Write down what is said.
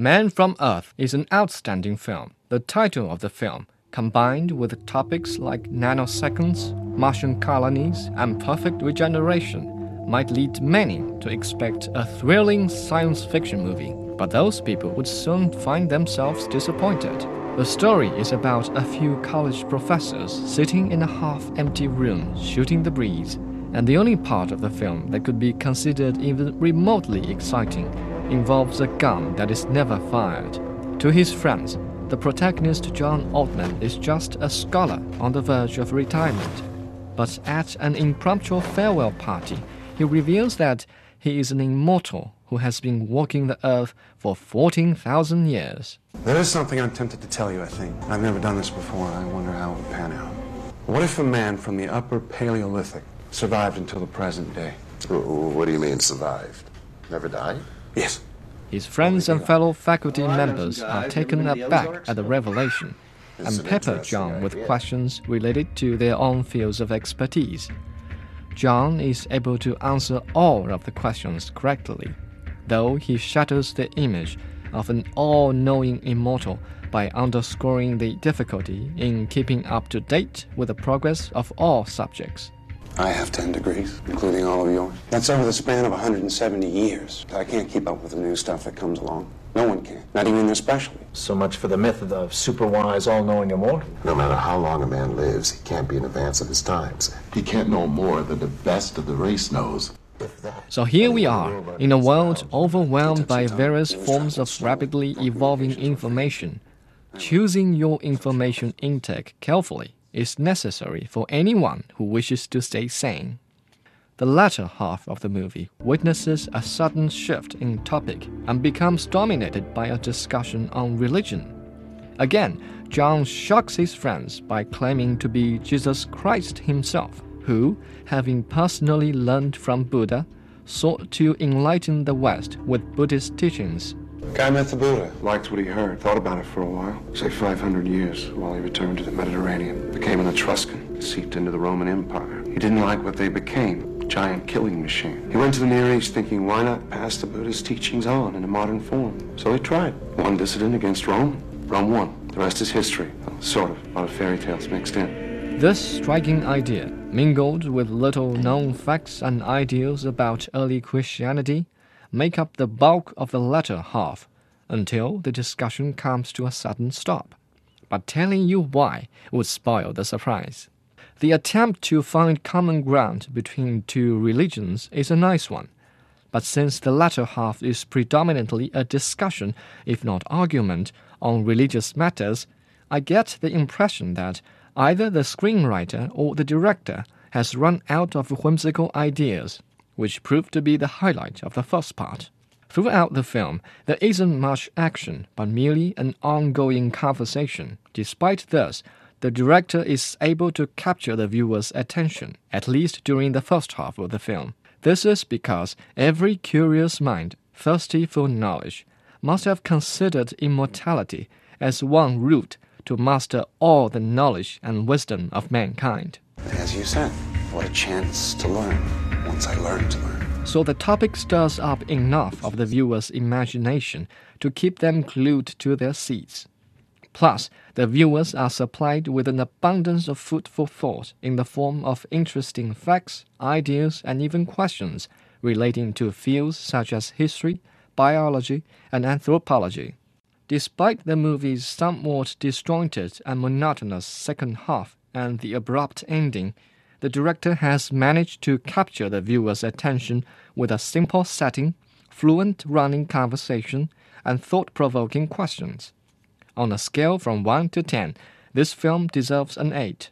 Man from Earth is an outstanding film. The title of the film, combined with topics like nanoseconds, Martian colonies, and perfect regeneration, might lead many to expect a thrilling science fiction movie, but those people would soon find themselves disappointed. The story is about a few college professors sitting in a half empty room shooting the breeze, and the only part of the film that could be considered even remotely exciting involves a gun that is never fired. To his friends, the protagonist John Oldman is just a scholar on the verge of retirement. But at an impromptu farewell party, he reveals that he is an immortal who has been walking the earth for 14,000 years. There is something I'm tempted to tell you, I think. I've never done this before, and I wonder how it would pan out. What if a man from the upper Paleolithic survived until the present day? What do you mean, survived? Never died? Yes. His friends and fellow faculty members are taken aback at the revelation and pepper John with questions related to their own fields of expertise. John is able to answer all of the questions correctly, though he shatters the image of an all knowing immortal by underscoring the difficulty in keeping up to date with the progress of all subjects. I have 10 degrees, including all of yours. That's over the span of 170 years. I can't keep up with the new stuff that comes along. No one can, not even the specialty. So much for the myth of the super wise, all knowing immortal. No matter how long a man lives, he can't be in advance of his times. He can't know more than the best of the race knows. So here we are, in a world overwhelmed by various forms of rapidly evolving information. Choosing your information intake carefully is necessary for anyone who wishes to stay sane. The latter half of the movie witnesses a sudden shift in topic and becomes dominated by a discussion on religion. Again, John shocks his friends by claiming to be Jesus Christ himself, who, having personally learned from Buddha, sought to enlighten the West with Buddhist teachings. Guy met the Buddha, liked what he heard, thought about it for a while, say 500 years, while he returned to the Mediterranean, became an Etruscan, seeped into the Roman Empire. He didn't like what they became, giant killing machine. He went to the Near East thinking, why not pass the Buddha's teachings on in a modern form? So he tried. One dissident against Rome. Rome won. The rest is history. Well, sort of. A lot of fairy tales mixed in. This striking idea, mingled with little known facts and ideals about early Christianity, make up the bulk of the latter half until the discussion comes to a sudden stop. But telling you why would spoil the surprise. The attempt to find common ground between two religions is a nice one. But since the latter half is predominantly a discussion, if not argument, on religious matters, I get the impression that either the screenwriter or the director has run out of whimsical ideas, which proved to be the highlight of the first part. Throughout the film, there isn't much action, but merely an ongoing conversation. Despite this, the director is able to capture the viewer's attention, at least during the first half of the film. This is because every curious mind, thirsty for knowledge, must have considered immortality as one route to master all the knowledge and wisdom of mankind. As you said, what a chance to learn once I learned to learn. So the topic stirs up enough of the viewer's imagination to keep them glued to their seats. Plus, the viewers are supplied with an abundance of food for thought in the form of interesting facts, ideas, and even questions relating to fields such as history, biology, and anthropology. Despite the movie's somewhat disjointed and monotonous second half and the abrupt ending, the director has managed to capture the viewer's attention with a simple setting, fluent running conversation, and thought provoking questions. On a scale from 1 to 10, this film deserves an 8.